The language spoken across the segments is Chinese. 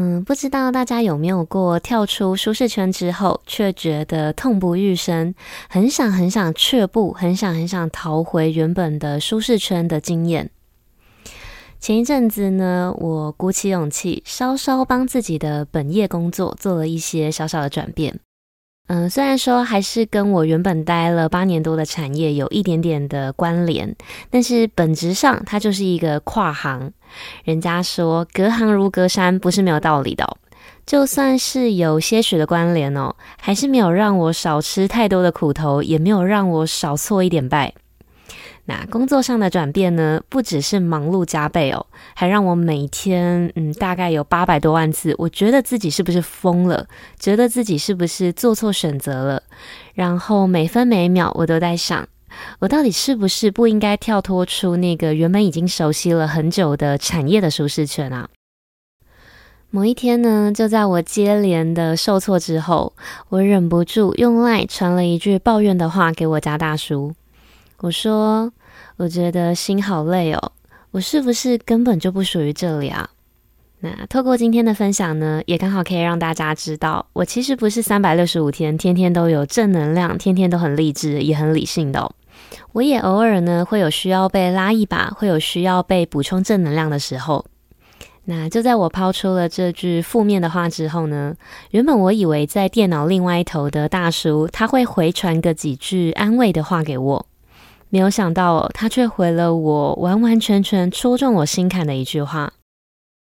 嗯，不知道大家有没有过跳出舒适圈之后，却觉得痛不欲生，很想很想却步，很想很想逃回原本的舒适圈的经验。前一阵子呢，我鼓起勇气，稍稍帮自己的本业工作做了一些小小的转变。嗯，虽然说还是跟我原本待了八年多的产业有一点点的关联，但是本质上它就是一个跨行。人家说隔行如隔山，不是没有道理的。就算是有些许的关联哦，还是没有让我少吃太多的苦头，也没有让我少挫一点败。那工作上的转变呢，不只是忙碌加倍哦，还让我每天嗯，大概有八百多万次，我觉得自己是不是疯了？觉得自己是不是做错选择了？然后每分每秒我都在想，我到底是不是不应该跳脱出那个原本已经熟悉了很久的产业的舒适圈啊？某一天呢，就在我接连的受挫之后，我忍不住用 LINE 传了一句抱怨的话给我家大叔，我说。我觉得心好累哦，我是不是根本就不属于这里啊？那透过今天的分享呢，也刚好可以让大家知道，我其实不是三百六十五天天天都有正能量，天天都很励志，也很理性的哦。我也偶尔呢会有需要被拉一把，会有需要被补充正能量的时候。那就在我抛出了这句负面的话之后呢，原本我以为在电脑另外一头的大叔，他会回传个几句安慰的话给我。没有想到，他却回了我完完全全戳中我心坎的一句话。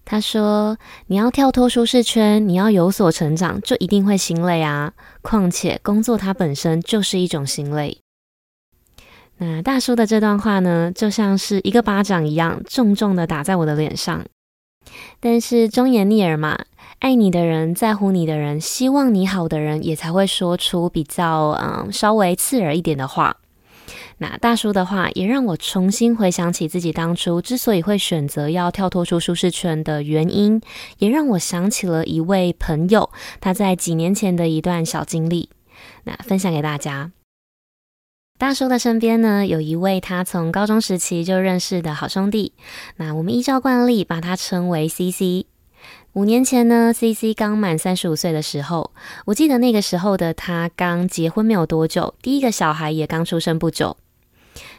他说：“你要跳脱舒适圈，你要有所成长，就一定会心累啊。况且工作它本身就是一种心累。”那大叔的这段话呢，就像是一个巴掌一样，重重的打在我的脸上。但是忠言逆耳嘛，爱你的人，在乎你的人，希望你好的人，也才会说出比较嗯稍微刺耳一点的话。那大叔的话也让我重新回想起自己当初之所以会选择要跳脱出舒适圈的原因，也让我想起了一位朋友，他在几年前的一段小经历，那分享给大家。大叔的身边呢，有一位他从高中时期就认识的好兄弟，那我们依照惯例把他称为 CC。五年前呢，CC 刚满三十五岁的时候，我记得那个时候的他刚结婚没有多久，第一个小孩也刚出生不久。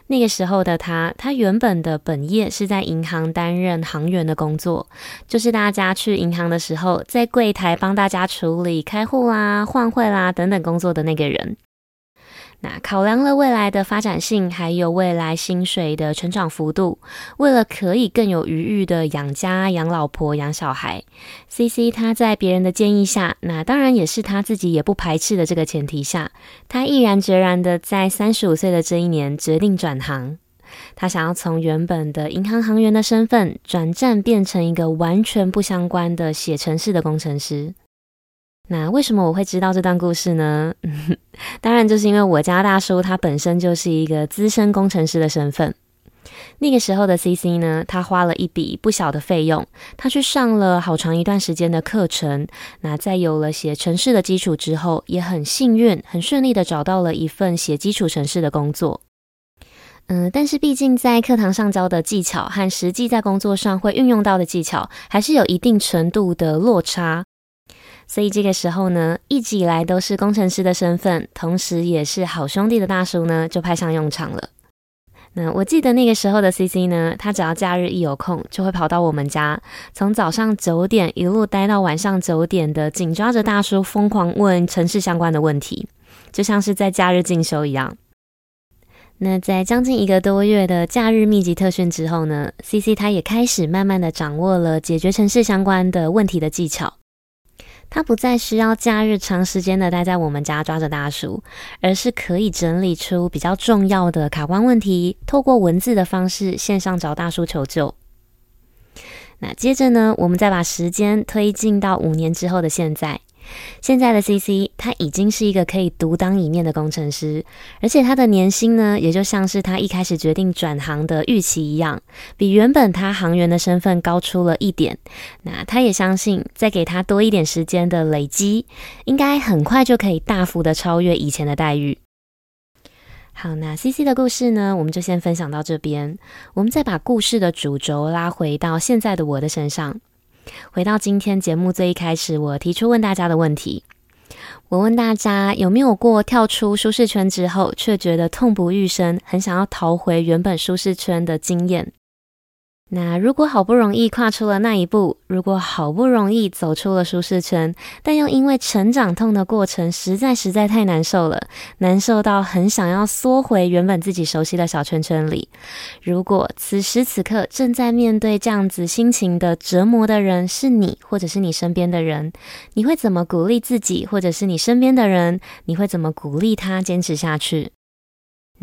那个时候的他，他原本的本业是在银行担任行员的工作，就是大家去银行的时候，在柜台帮大家处理开户啦、换汇啦等等工作的那个人。那考量了未来的发展性，还有未来薪水的成长幅度，为了可以更有余裕的养家、养老婆、养小孩，CC 他在别人的建议下，那当然也是他自己也不排斥的这个前提下，他毅然决然的在三十五岁的这一年决定转行。他想要从原本的银行行员的身份转战，变成一个完全不相关的写程式的工程师。那为什么我会知道这段故事呢？当然就是因为我家大叔他本身就是一个资深工程师的身份。那个时候的 CC 呢，他花了一笔不小的费用，他去上了好长一段时间的课程。那在有了写程式的基础之后，也很幸运、很顺利的找到了一份写基础程式的工作。嗯，但是毕竟在课堂上教的技巧和实际在工作上会运用到的技巧，还是有一定程度的落差。所以这个时候呢，一直以来都是工程师的身份，同时也是好兄弟的大叔呢，就派上用场了。那我记得那个时候的 CC 呢，他只要假日一有空，就会跑到我们家，从早上九点一路待到晚上九点的，紧抓着大叔疯狂问城市相关的问题，就像是在假日进修一样。那在将近一个多月的假日密集特训之后呢，CC 他也开始慢慢的掌握了解决城市相关的问题的技巧。他不再需要假日长时间的待在我们家抓着大叔，而是可以整理出比较重要的卡关问题，透过文字的方式线上找大叔求救。那接着呢，我们再把时间推进到五年之后的现在现在的 CC，他已经是一个可以独当一面的工程师，而且他的年薪呢，也就像是他一开始决定转行的预期一样，比原本他行员的身份高出了一点。那他也相信，再给他多一点时间的累积，应该很快就可以大幅的超越以前的待遇。好，那 CC 的故事呢，我们就先分享到这边。我们再把故事的主轴拉回到现在的我的身上。回到今天节目最一开始，我提出问大家的问题：我问大家有没有过跳出舒适圈之后，却觉得痛不欲生，很想要逃回原本舒适圈的经验？那如果好不容易跨出了那一步，如果好不容易走出了舒适圈，但又因为成长痛的过程实在实在太难受了，难受到很想要缩回原本自己熟悉的小圈圈里。如果此时此刻正在面对这样子心情的折磨的人是你，或者是你身边的人，你会怎么鼓励自己，或者是你身边的人，你会怎么鼓励他坚持下去？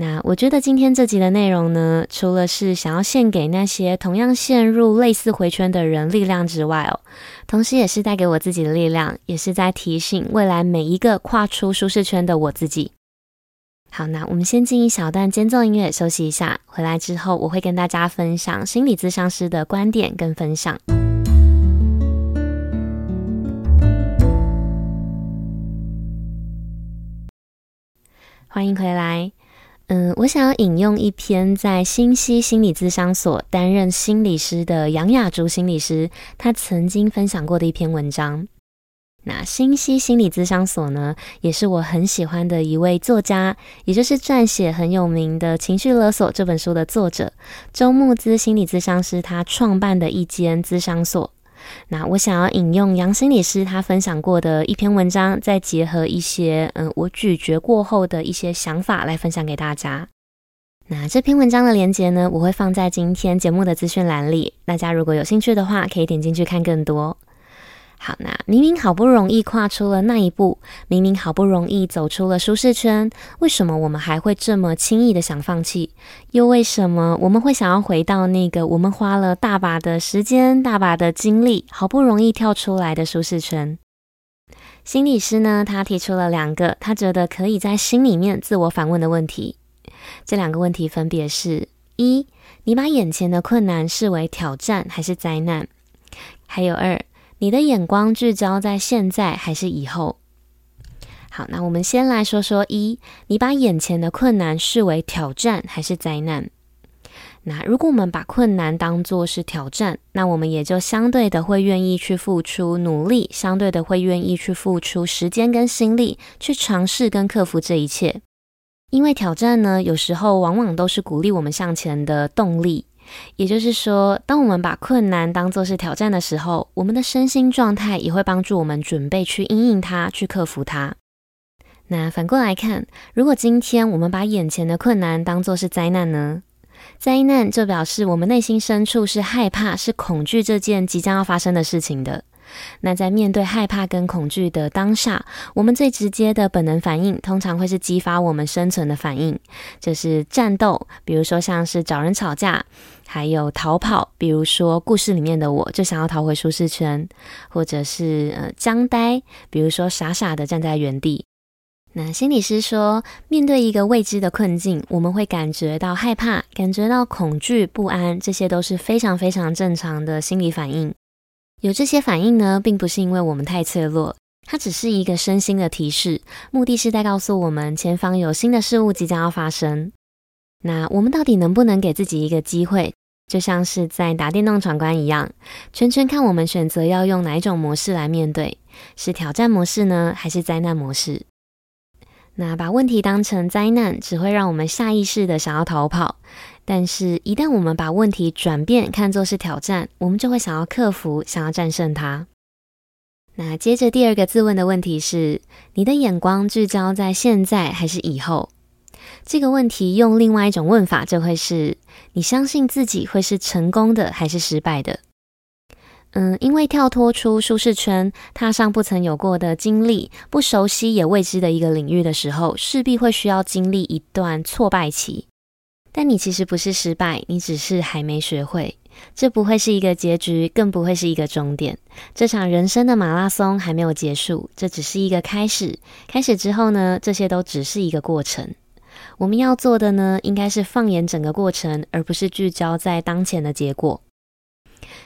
那我觉得今天这集的内容呢，除了是想要献给那些同样陷入类似回圈的人力量之外哦，同时也是带给我自己的力量，也是在提醒未来每一个跨出舒适圈的我自己。好，那我们先进一小段间奏音乐休息一下，回来之后我会跟大家分享心理咨商师的观点跟分享。欢迎回来。嗯，我想要引用一篇在新溪心理咨商所担任心理师的杨雅竹心理师，他曾经分享过的一篇文章。那新溪心理咨商所呢，也是我很喜欢的一位作家，也就是撰写很有名的《情绪勒索》这本书的作者周慕姿心理咨商师，他创办的一间咨商所。那我想要引用杨心理师他分享过的一篇文章，再结合一些嗯我咀嚼过后的一些想法来分享给大家。那这篇文章的连接呢，我会放在今天节目的资讯栏里，大家如果有兴趣的话，可以点进去看更多。好，那明明好不容易跨出了那一步，明明好不容易走出了舒适圈，为什么我们还会这么轻易的想放弃？又为什么我们会想要回到那个我们花了大把的时间、大把的精力，好不容易跳出来的舒适圈？心理师呢，他提出了两个他觉得可以在心里面自我反问的问题。这两个问题分别是：一，你把眼前的困难视为挑战还是灾难？还有二。你的眼光聚焦在现在还是以后？好，那我们先来说说一，你把眼前的困难视为挑战还是灾难？那如果我们把困难当作是挑战，那我们也就相对的会愿意去付出努力，相对的会愿意去付出时间跟心力去尝试跟克服这一切。因为挑战呢，有时候往往都是鼓励我们向前的动力。也就是说，当我们把困难当作是挑战的时候，我们的身心状态也会帮助我们准备去应应它，去克服它。那反过来看，如果今天我们把眼前的困难当作是灾难呢？灾难就表示我们内心深处是害怕、是恐惧这件即将要发生的事情的。那在面对害怕跟恐惧的当下，我们最直接的本能反应，通常会是激发我们生存的反应，就是战斗，比如说像是找人吵架，还有逃跑，比如说故事里面的我就想要逃回舒适圈，或者是呃僵呆，比如说傻傻的站在原地。那心理师说，面对一个未知的困境，我们会感觉到害怕，感觉到恐惧、不安，这些都是非常非常正常的心理反应。有这些反应呢，并不是因为我们太脆弱，它只是一个身心的提示，目的是在告诉我们前方有新的事物即将要发生。那我们到底能不能给自己一个机会？就像是在打电动闯关一样，全权看我们选择要用哪一种模式来面对，是挑战模式呢，还是灾难模式？那把问题当成灾难，只会让我们下意识的想要逃跑。但是，一旦我们把问题转变看作是挑战，我们就会想要克服，想要战胜它。那接着第二个自问的问题是：你的眼光聚焦在现在还是以后？这个问题用另外一种问法，就会是：你相信自己会是成功的还是失败的？嗯，因为跳脱出舒适圈，踏上不曾有过的经历、不熟悉也未知的一个领域的时候，势必会需要经历一段挫败期。但你其实不是失败，你只是还没学会。这不会是一个结局，更不会是一个终点。这场人生的马拉松还没有结束，这只是一个开始。开始之后呢，这些都只是一个过程。我们要做的呢，应该是放眼整个过程，而不是聚焦在当前的结果。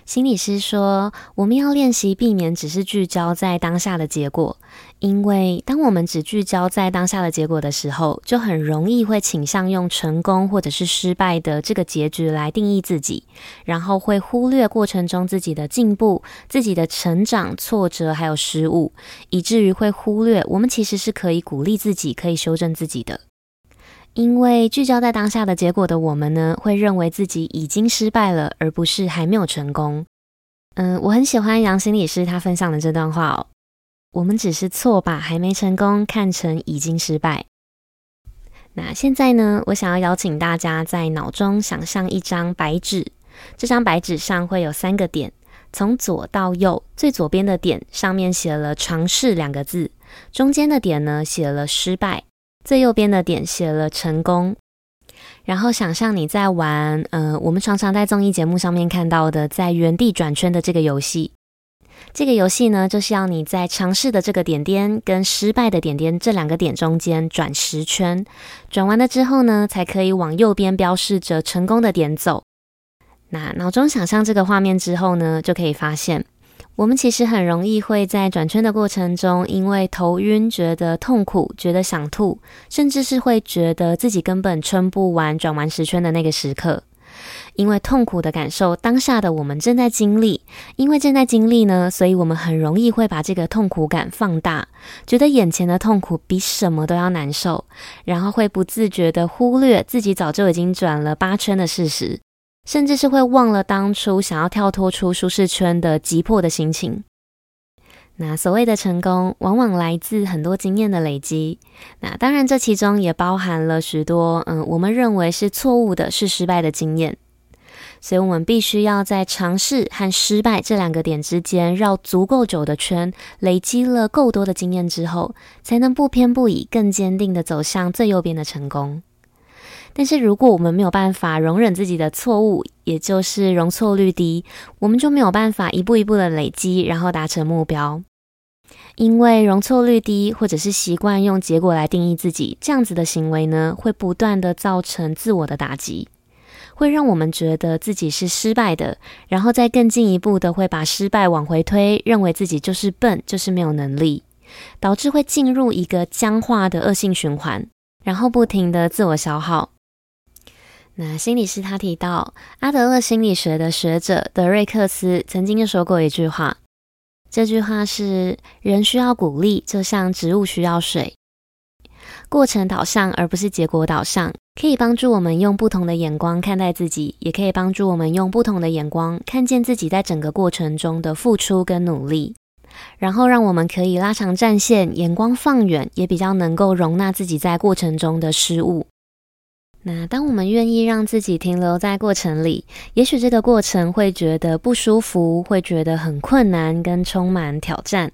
心理师说，我们要练习避免只是聚焦在当下的结果，因为当我们只聚焦在当下的结果的时候，就很容易会倾向用成功或者是失败的这个结局来定义自己，然后会忽略过程中自己的进步、自己的成长、挫折还有失误，以至于会忽略我们其实是可以鼓励自己、可以修正自己的。因为聚焦在当下的结果的我们呢，会认为自己已经失败了，而不是还没有成功。嗯，我很喜欢杨心理师他分享的这段话哦。我们只是错把还没成功看成已经失败。那现在呢，我想要邀请大家在脑中想象一张白纸，这张白纸上会有三个点，从左到右，最左边的点上面写了“尝试”两个字，中间的点呢写了“失败”。最右边的点写了成功，然后想象你在玩，呃，我们常常在综艺节目上面看到的，在原地转圈的这个游戏。这个游戏呢，就是要你在尝试的这个点点跟失败的点点这两个点中间转十圈，转完了之后呢，才可以往右边标示着成功的点走。那脑中想象这个画面之后呢，就可以发现。我们其实很容易会在转圈的过程中，因为头晕、觉得痛苦、觉得想吐，甚至是会觉得自己根本撑不完转完十圈的那个时刻。因为痛苦的感受，当下的我们正在经历，因为正在经历呢，所以我们很容易会把这个痛苦感放大，觉得眼前的痛苦比什么都要难受，然后会不自觉地忽略自己早就已经转了八圈的事实。甚至是会忘了当初想要跳脱出舒适圈的急迫的心情。那所谓的成功，往往来自很多经验的累积。那当然，这其中也包含了许多，嗯，我们认为是错误的、是失败的经验。所以，我们必须要在尝试和失败这两个点之间绕足够久的圈，累积了够多的经验之后，才能不偏不倚、更坚定地走向最右边的成功。但是，如果我们没有办法容忍自己的错误，也就是容错率低，我们就没有办法一步一步的累积，然后达成目标。因为容错率低，或者是习惯用结果来定义自己，这样子的行为呢，会不断的造成自我的打击，会让我们觉得自己是失败的，然后再更进一步的会把失败往回推，认为自己就是笨，就是没有能力，导致会进入一个僵化的恶性循环，然后不停的自我消耗。那心理师他提到，阿德勒心理学的学者德瑞克斯曾经就说过一句话，这句话是：人需要鼓励，就像植物需要水。过程导向而不是结果导向，可以帮助我们用不同的眼光看待自己，也可以帮助我们用不同的眼光看见自己在整个过程中的付出跟努力，然后让我们可以拉长战线，眼光放远，也比较能够容纳自己在过程中的失误。那当我们愿意让自己停留在过程里，也许这个过程会觉得不舒服，会觉得很困难跟充满挑战。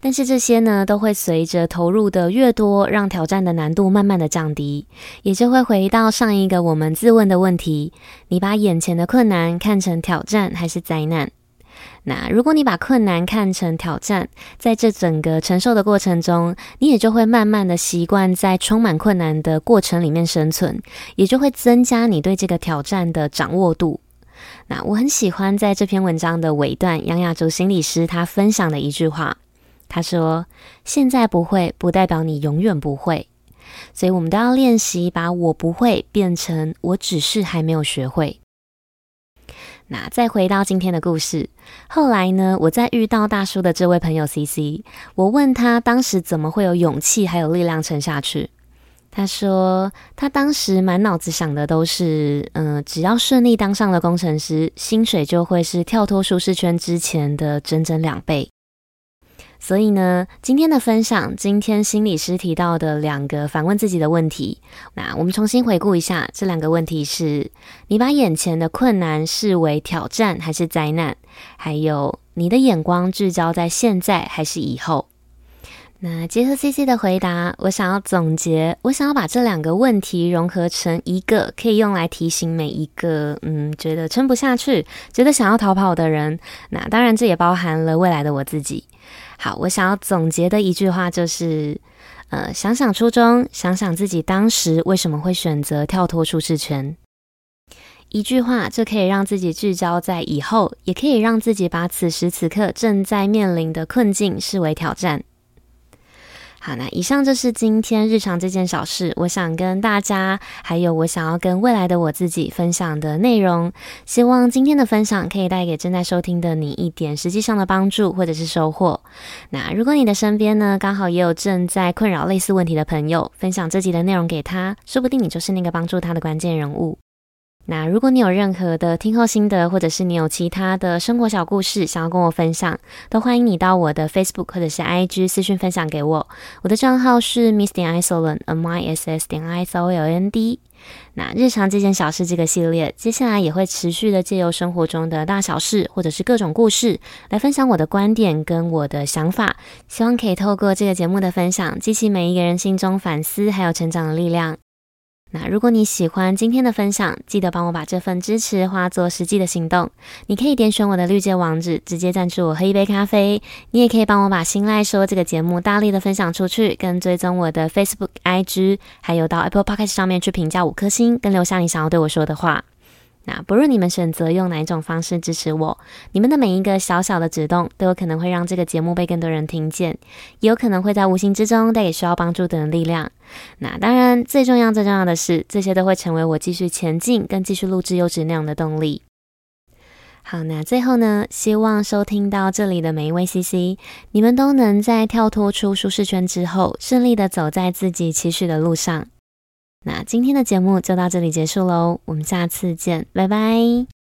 但是这些呢，都会随着投入的越多，让挑战的难度慢慢的降低，也就会回到上一个我们自问的问题：你把眼前的困难看成挑战还是灾难？那如果你把困难看成挑战，在这整个承受的过程中，你也就会慢慢的习惯在充满困难的过程里面生存，也就会增加你对这个挑战的掌握度。那我很喜欢在这篇文章的尾段，杨亚洲心理师他分享的一句话，他说：“现在不会，不代表你永远不会，所以我们都要练习把我不会变成我只是还没有学会。”那再回到今天的故事，后来呢，我在遇到大叔的这位朋友 CC，我问他当时怎么会有勇气还有力量撑下去。他说他当时满脑子想的都是，嗯、只要顺利当上了工程师，薪水就会是跳脱舒适圈之前的整整两倍。所以呢，今天的分享，今天心理师提到的两个反问自己的问题，那我们重新回顾一下，这两个问题是：你把眼前的困难视为挑战还是灾难？还有，你的眼光聚焦在现在还是以后？那结合 CC 的回答，我想要总结，我想要把这两个问题融合成一个，可以用来提醒每一个嗯，觉得撑不下去、觉得想要逃跑的人。那当然，这也包含了未来的我自己。好，我想要总结的一句话就是，呃，想想初衷，想想自己当时为什么会选择跳脱舒适圈。一句话就可以让自己聚焦在以后，也可以让自己把此时此刻正在面临的困境视为挑战。好，那以上就是今天日常这件小事，我想跟大家，还有我想要跟未来的我自己分享的内容。希望今天的分享可以带给正在收听的你一点实际上的帮助或者是收获。那如果你的身边呢，刚好也有正在困扰类似问题的朋友，分享这集的内容给他，说不定你就是那个帮助他的关键人物。那如果你有任何的听后心得，或者是你有其他的生活小故事想要跟我分享，都欢迎你到我的 Facebook 或者是 IG 私讯分享给我。我的账号是 miss 点 i s o l a n m i s s 点 i s o l a n D。那日常这件小事这个系列，接下来也会持续的借由生活中的大小事，或者是各种故事，来分享我的观点跟我的想法。希望可以透过这个节目的分享，激起每一个人心中反思还有成长的力量。那如果你喜欢今天的分享，记得帮我把这份支持化作实际的行动。你可以点选我的绿界网址，直接赞助我喝一杯咖啡。你也可以帮我把新赖说这个节目大力的分享出去，跟追踪我的 Facebook、IG，还有到 Apple Podcast 上面去评价五颗星，跟留下你想要对我说的话。那不论你们选择用哪一种方式支持我，你们的每一个小小的举动都有可能会让这个节目被更多人听见，也有可能会在无形之中带给需要帮助的人力量。那当然，最重要、最重要的是，这些都会成为我继续前进跟继续录制优质内容的动力。好，那最后呢，希望收听到这里的每一位 CC，你们都能在跳脱出舒适圈之后，顺利的走在自己期许的路上。那今天的节目就到这里结束喽，我们下次见，拜拜。